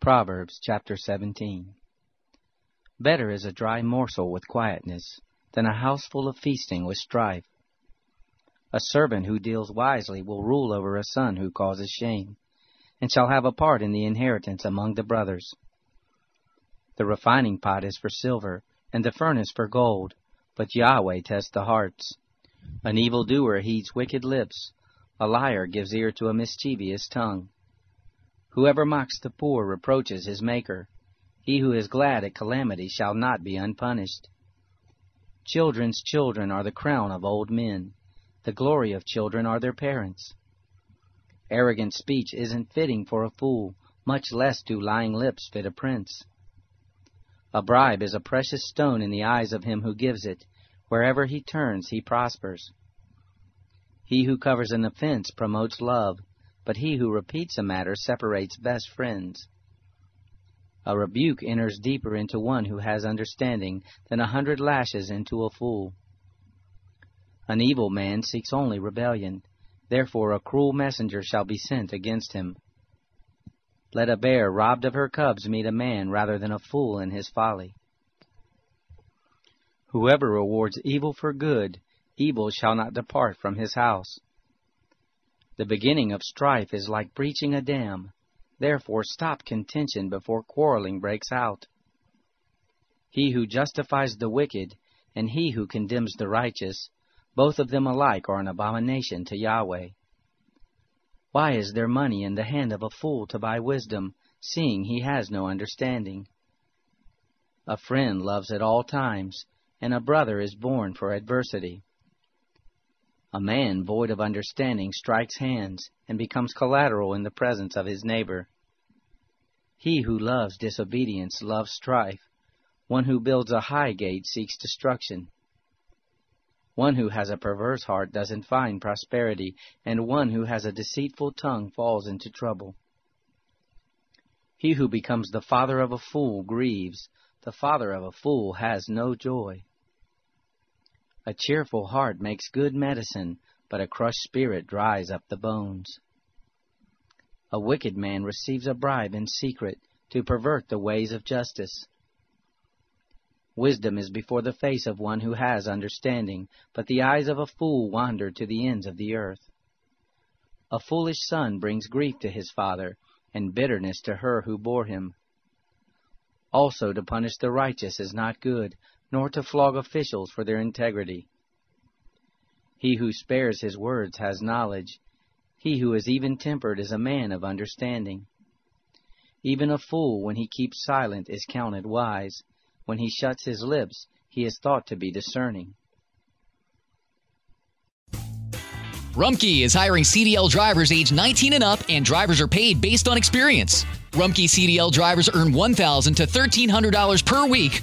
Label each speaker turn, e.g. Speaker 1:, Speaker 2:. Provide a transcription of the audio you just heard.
Speaker 1: Proverbs chapter 17 Better is a dry morsel with quietness than a house full of feasting with strife. A servant who deals wisely will rule over a son who causes shame, and shall have a part in the inheritance among the brothers. The refining pot is for silver, and the furnace for gold, but Yahweh tests the hearts. An evil doer heeds wicked lips, a liar gives ear to a mischievous tongue. Whoever mocks the poor reproaches his Maker. He who is glad at calamity shall not be unpunished. Children's children are the crown of old men. The glory of children are their parents. Arrogant speech isn't fitting for a fool, much less do lying lips fit a prince. A bribe is a precious stone in the eyes of him who gives it. Wherever he turns, he prospers. He who covers an offense promotes love but he who repeats a matter separates best friends. A rebuke enters deeper into one who has understanding than a hundred lashes into a fool. An evil man seeks only rebellion, therefore a cruel messenger shall be sent against him. Let a bear robbed of her cubs meet a man rather than a fool in his folly. Whoever rewards evil for good, evil shall not depart from his house. The beginning of strife is like breaching a dam. Therefore stop contention before quarreling breaks out. He who justifies the wicked and he who condemns the righteous, both of them alike are an abomination to Yahweh. Why is there money in the hand of a fool to buy wisdom, seeing he has no understanding? A friend loves at all times, and a brother is born for adversity. A man void of understanding strikes hands and becomes collateral in the presence of his neighbor. He who loves disobedience loves strife. One who builds a high gate seeks destruction. One who has a perverse heart doesn't find prosperity, and one who has a deceitful tongue falls into trouble. He who becomes the father of a fool grieves. The father of a fool has no joy. A cheerful heart makes good medicine, but a crushed spirit dries up the bones. A wicked man receives a bribe in secret to pervert the ways of justice. Wisdom is before the face of one who has understanding, but the eyes of a fool wander to the ends of the earth. A foolish son brings grief to his father, and bitterness to her who bore him. Also to punish the righteous is not good, nor to flog officials for their integrity. He who spares his words has knowledge. He who is even tempered is a man of understanding. Even a fool, when he keeps silent, is counted wise. When he shuts his lips, he is thought to be discerning.
Speaker 2: Rumpke is hiring CDL drivers age 19 and up, and drivers are paid based on experience. Rumpke CDL drivers earn 1,000 to $1,300 per week